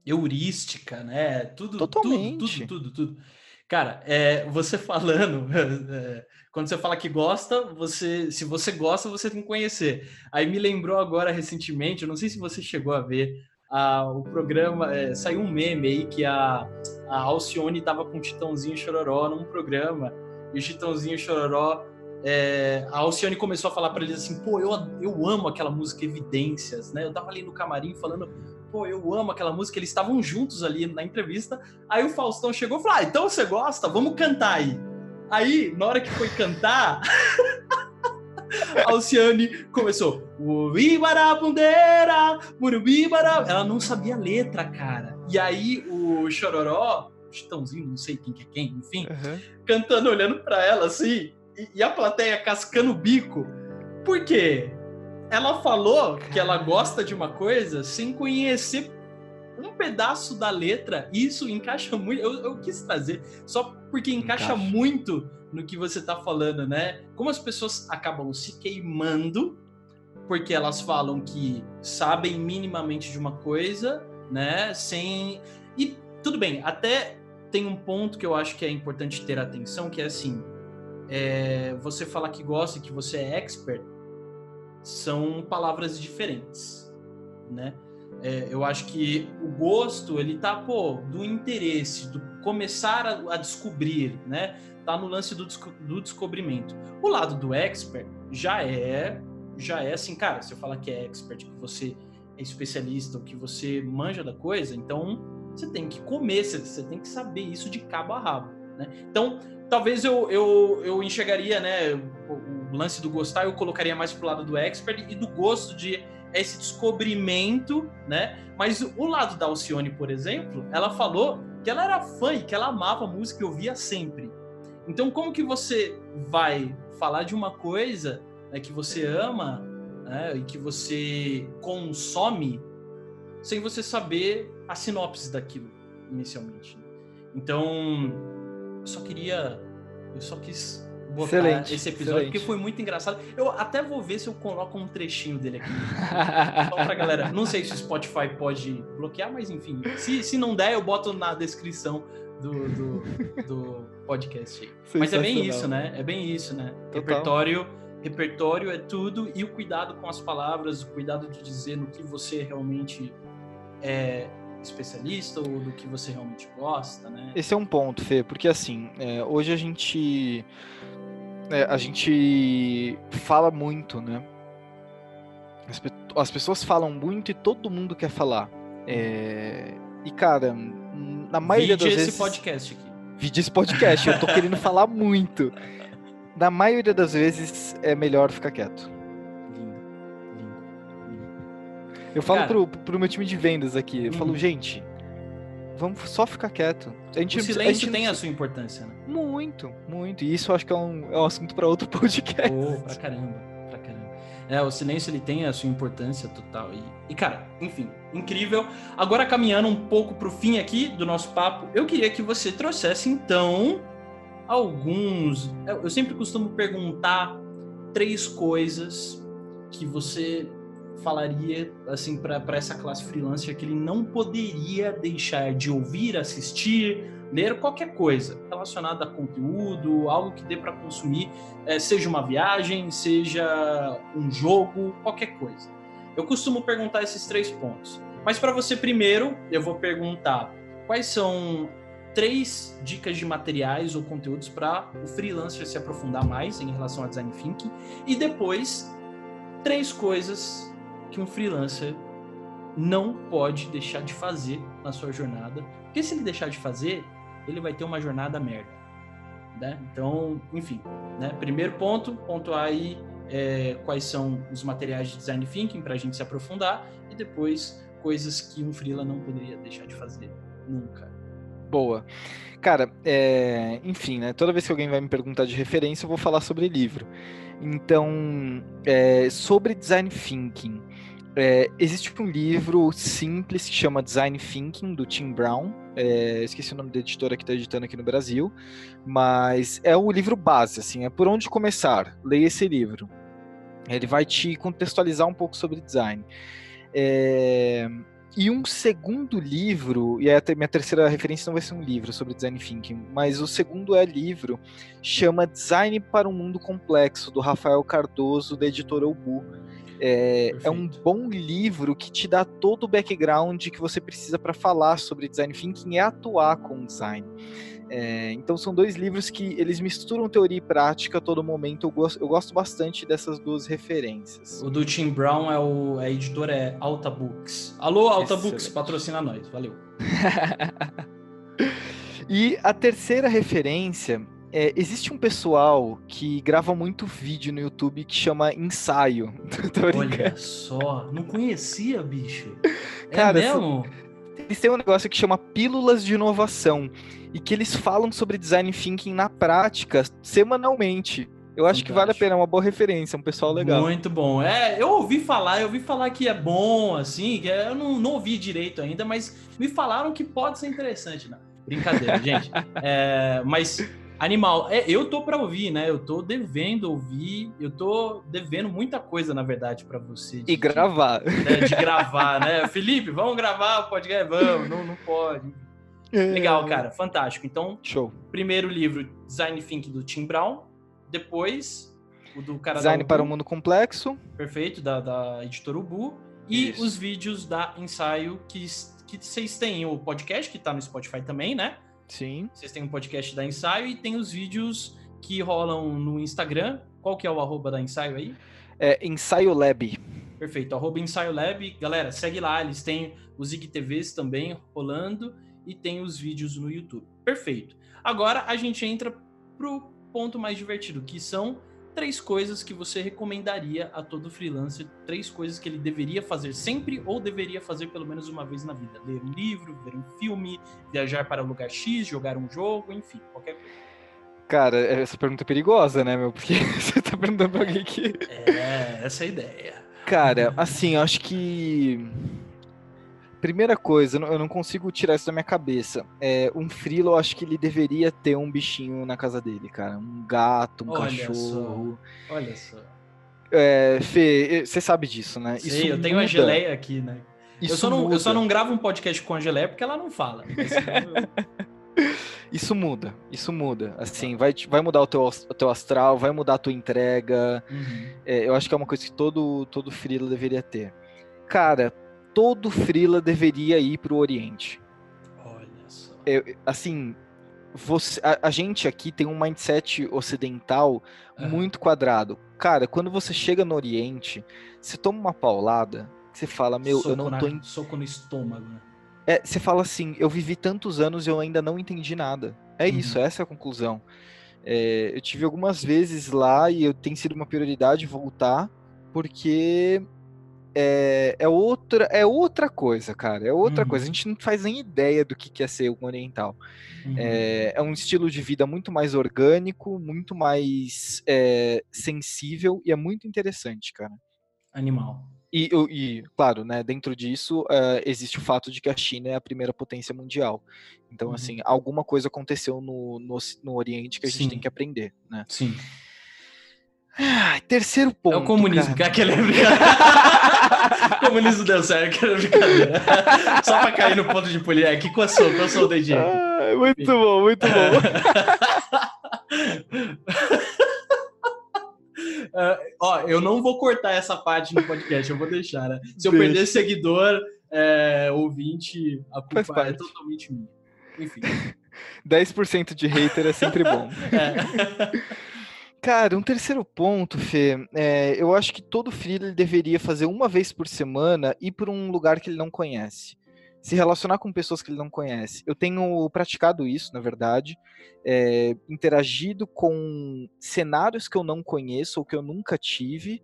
Heurística, né? Tudo, Totalmente. tudo, tudo, tudo. tudo. Cara, é, você falando, é, quando você fala que gosta, você, se você gosta, você tem que conhecer. Aí me lembrou agora recentemente, eu não sei se você chegou a ver a, o programa, é, saiu um meme aí que a, a Alcione tava com o Titãozinho Chororó num programa, e o Titãozinho Chororó, é, a Alcione começou a falar para eles assim, pô, eu, eu amo aquela música Evidências, né? Eu tava ali no camarim falando, pô, eu amo aquela música, eles estavam juntos ali na entrevista. Aí o Faustão chegou e falou: ah, então você gosta? Vamos cantar aí. Aí, na hora que foi cantar, a Alciane começou. Ela não sabia a letra, cara. E aí o Chororó, o Chitãozinho, não sei quem que é quem, enfim, uhum. cantando, olhando para ela assim, e, e a plateia cascando o bico. Por quê? Ela falou que ela gosta de uma coisa sem conhecer um pedaço da letra. Isso encaixa muito. Eu, eu quis trazer só porque encaixa, encaixa, muito no que você tá falando, né? Como as pessoas acabam se queimando porque elas falam que sabem minimamente de uma coisa, né? Sem. E tudo bem, até tem um ponto que eu acho que é importante ter atenção, que é assim. É, você fala que gosta, que você é expert, são palavras diferentes, né? É, eu acho que o gosto, ele tá, pô, do interesse, do começar a, a descobrir, né? Tá no lance do, do descobrimento. O lado do expert já é, já é assim, cara, se eu falar que é expert, que você é especialista, ou que você manja da coisa, então você tem que comer, você, você tem que saber isso de cabo a rabo, né? Então, talvez eu, eu, eu enxergaria, né, o, o, lance do gostar, eu colocaria mais pro lado do expert e do gosto de esse descobrimento, né? Mas o lado da Alcione, por exemplo, ela falou que ela era fã e que ela amava música e ouvia sempre. Então, como que você vai falar de uma coisa né, que você ama né, e que você consome sem você saber a sinopse daquilo inicialmente? Então, eu só queria. Eu só quis botar excelente, esse episódio, excelente. porque foi muito engraçado. Eu até vou ver se eu coloco um trechinho dele aqui. só pra galera. Não sei se o Spotify pode bloquear, mas enfim. Se, se não der, eu boto na descrição do, do, do podcast. Mas é bem isso, né? É bem isso, né? Total. Repertório. Repertório é tudo e o cuidado com as palavras, o cuidado de dizer no que você realmente é, especialista ou do que você realmente gosta, né? Esse é um ponto, Fê, porque assim, é, hoje a gente é, a gente fala muito, né? As, as, pessoas falam muito e todo mundo quer falar. É, e cara, na maioria Vide das vezes. esse podcast aqui. Vide esse podcast, eu tô querendo falar muito. Na maioria das vezes é melhor ficar quieto. Eu falo Cara, pro, pro meu time de vendas aqui, eu falo, uhum. gente, vamos só ficar quieto. A gente, o silêncio a tem a sua importância, né? Muito, muito. E isso eu acho que é um, é um assunto para outro podcast. Oh, pra caramba, pra caramba. É, o silêncio ele tem a sua importância total. E, e, cara, enfim, incrível. Agora caminhando um pouco pro fim aqui do nosso papo, eu queria que você trouxesse então alguns. Eu sempre costumo perguntar três coisas que você falaria assim para essa classe freelancer que ele não poderia deixar de ouvir, assistir, ler qualquer coisa relacionada a conteúdo, algo que dê para consumir, é, seja uma viagem, seja um jogo, qualquer coisa. Eu costumo perguntar esses três pontos. Mas para você primeiro, eu vou perguntar quais são três dicas de materiais ou conteúdos para o freelancer se aprofundar mais em relação a design thinking e depois três coisas que um freelancer não pode deixar de fazer na sua jornada, porque se ele deixar de fazer, ele vai ter uma jornada merda, né? Então, enfim, né? Primeiro ponto, pontuar aí é, quais são os materiais de design thinking para a gente se aprofundar e depois coisas que um freela não poderia deixar de fazer nunca. Boa. Cara, é, enfim, né? Toda vez que alguém vai me perguntar de referência, eu vou falar sobre livro. Então, é, sobre design thinking, é, existe um livro simples que chama Design Thinking, do Tim Brown. É, esqueci o nome da editora que está editando aqui no Brasil, mas é o livro base, assim, é por onde começar. Leia esse livro. Ele vai te contextualizar um pouco sobre design. É, e um segundo livro, e a minha terceira referência não vai ser um livro sobre design thinking, mas o segundo é livro, chama Design para um Mundo Complexo, do Rafael Cardoso, da editora Ubu. É, é, um bom livro que te dá todo o background que você precisa para falar sobre design thinking e atuar com design. É, então são dois livros que eles misturam teoria e prática a todo momento. Eu gosto, eu gosto bastante dessas duas referências. O do Tim Brown é o a editora é Alta Books. Alô Alta Excelente. Books, patrocina nós. Valeu. e a terceira referência é, existe um pessoal que grava muito vídeo no YouTube que chama ensaio. Olha só, não conhecia, bicho. É Cara, mesmo? Eles têm um negócio que chama Pílulas de Inovação e que eles falam sobre design thinking na prática semanalmente. Eu acho Fantástico. que vale a pena, é uma boa referência, um pessoal legal. Muito bom. É, eu ouvi falar, eu ouvi falar que é bom, assim, que é, eu não, não ouvi direito ainda, mas me falaram que pode ser interessante. Não, brincadeira, gente. É, mas Animal, é, eu tô para ouvir, né? Eu tô devendo ouvir, eu tô devendo muita coisa, na verdade, para você. De, e gravar. De, né, de gravar, né? Felipe, vamos gravar o podcast? Vamos, não, não pode. É. Legal, cara, fantástico. Então, show. Primeiro livro, Design Think do Tim Brown. Depois, o do cara Design para o Mundo Complexo. Perfeito, da, da editora Ubu. E Isso. os vídeos da Ensaio, que, que vocês têm o podcast, que tá no Spotify também, né? Sim. Vocês têm um podcast da Ensaio e tem os vídeos que rolam no Instagram. Qual que é o arroba da Ensaio aí? É Ensaio Lab. Perfeito, arroba Ensaio Lab. Galera, segue lá, eles têm os IGTVs também rolando e tem os vídeos no YouTube. Perfeito. Agora a gente entra pro ponto mais divertido, que são três coisas que você recomendaria a todo freelancer, três coisas que ele deveria fazer sempre ou deveria fazer pelo menos uma vez na vida: ler um livro, ver um filme, viajar para um lugar X, jogar um jogo, enfim, qualquer coisa. Cara, essa pergunta é perigosa, né, meu? Porque você tá perguntando pra alguém que. É, essa é a ideia. Cara, assim, eu acho que Primeira coisa, eu não consigo tirar isso da minha cabeça. É, um frilo, eu acho que ele deveria ter um bichinho na casa dele, cara. Um gato, um Olha cachorro. Só. Olha só. É, Fê, você sabe disso, né? Sei, isso eu tenho a Geleia aqui, né? Isso eu, só não, eu só não gravo um podcast com a Geleia porque ela não fala. isso muda, isso muda. Assim, vai, vai mudar o teu, o teu astral, vai mudar a tua entrega. Uhum. É, eu acho que é uma coisa que todo, todo frilo deveria ter. Cara, todo frila deveria ir para o Oriente. Olha só. É, assim, você, a, a, gente aqui tem um mindset ocidental uhum. muito quadrado. Cara, quando você chega no Oriente, você toma uma paulada, você fala, meu, soco eu não tô... em Soco no estômago, né? É, você fala assim, eu vivi tantos anos e eu ainda não entendi nada. É uhum. isso, essa é a conclusão. É, eu tive algumas vezes lá e eu tem sido uma prioridade voltar, porque é, é, outra, é outra coisa, cara. É outra uhum. coisa. A gente não faz nem ideia do que é ser um oriental. Uhum. É, é, um estilo de vida muito mais orgânico, muito mais é, sensível e é muito interessante, cara. Animal. E, e, claro, né, dentro disso, uh, existe o fato de que a China é a primeira potência mundial. Então, uhum. assim, alguma coisa aconteceu no, no, no Oriente que a gente Sim. tem que aprender, né? Sim. Ah, terceiro ponto. É o comunismo, cara. que é aquele o comunismo deu certo, aquela brincadeira. Só pra cair no ponto de polir aqui, sou, qual sou o dedinho? Ah, muito bom, muito bom. Uh, ó, eu não vou cortar essa parte no podcast, eu vou deixar, né? Se eu Deixa. perder seguidor, é, ouvinte, a culpa é totalmente minha. Enfim. 10% de hater é sempre bom. É. Cara, um terceiro ponto, Fê, é, eu acho que todo freelancer deveria fazer uma vez por semana ir para um lugar que ele não conhece. Se relacionar com pessoas que ele não conhece. Eu tenho praticado isso, na verdade, é, interagido com cenários que eu não conheço ou que eu nunca tive,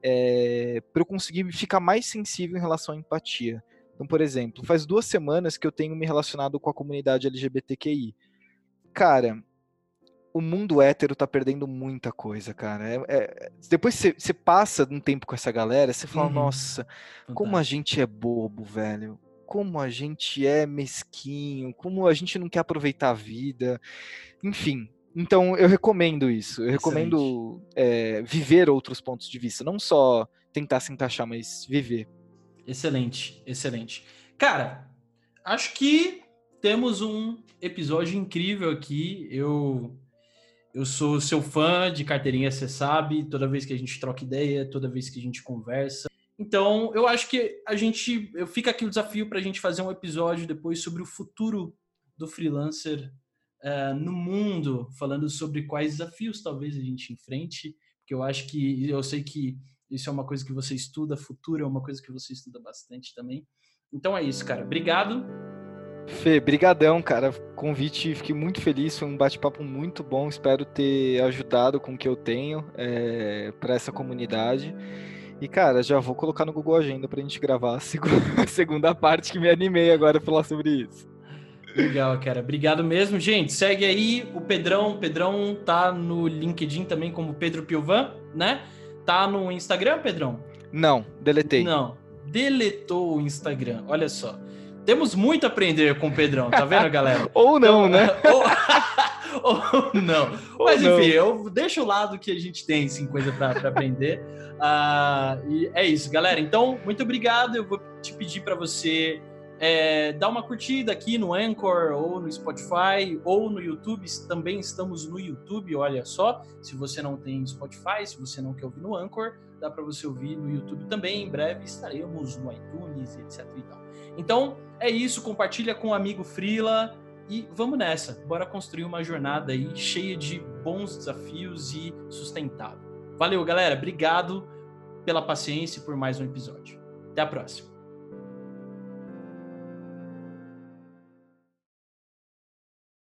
é, para eu conseguir ficar mais sensível em relação à empatia. Então, por exemplo, faz duas semanas que eu tenho me relacionado com a comunidade LGBTQI. Cara, o mundo hétero tá perdendo muita coisa, cara. É, é, depois você passa um tempo com essa galera, você fala, uhum. nossa, como a gente é bobo, velho. Como a gente é mesquinho, como a gente não quer aproveitar a vida. Enfim, então eu recomendo isso. Eu recomendo é, viver outros pontos de vista, não só tentar se encaixar, mas viver. Excelente, excelente. Cara, acho que temos um episódio incrível aqui. Eu eu sou seu fã de carteirinha, você sabe, toda vez que a gente troca ideia, toda vez que a gente conversa. Então, eu acho que a gente. Fica aqui o desafio para a gente fazer um episódio depois sobre o futuro do freelancer uh, no mundo, falando sobre quais desafios talvez a gente enfrente, porque eu acho que eu sei que isso é uma coisa que você estuda, futuro é uma coisa que você estuda bastante também. Então é isso, cara. Obrigado. Fê, brigadão, cara. Convite, fiquei muito feliz, foi um bate-papo muito bom. Espero ter ajudado com o que eu tenho é, para essa comunidade. E, cara, já vou colocar no Google Agenda pra gente gravar a segunda, a segunda parte que me animei agora a falar sobre isso. Legal, cara. Obrigado mesmo. Gente, segue aí o Pedrão. O Pedrão tá no LinkedIn também como Pedro Pilvan, né? Tá no Instagram, Pedrão? Não, deletei. Não, deletou o Instagram. Olha só. Temos muito a aprender com o Pedrão, tá vendo, galera? Ou não, então, né? ou, ou, não. Ou Mas não. enfim, eu deixo o lado que a gente tem, sim, coisa para aprender. Uh, e é isso, galera. Então, muito obrigado. Eu vou te pedir para você é, dar uma curtida aqui no Anchor ou no Spotify ou no YouTube. Também estamos no YouTube, olha só. Se você não tem Spotify, se você não quer ouvir no Anchor, dá para você ouvir no YouTube também. Em breve estaremos no iTunes, etc. E tal. Então, é isso, compartilha com o um amigo Frila e vamos nessa. Bora construir uma jornada aí cheia de bons desafios e sustentável. Valeu, galera. Obrigado pela paciência e por mais um episódio. Até a próxima.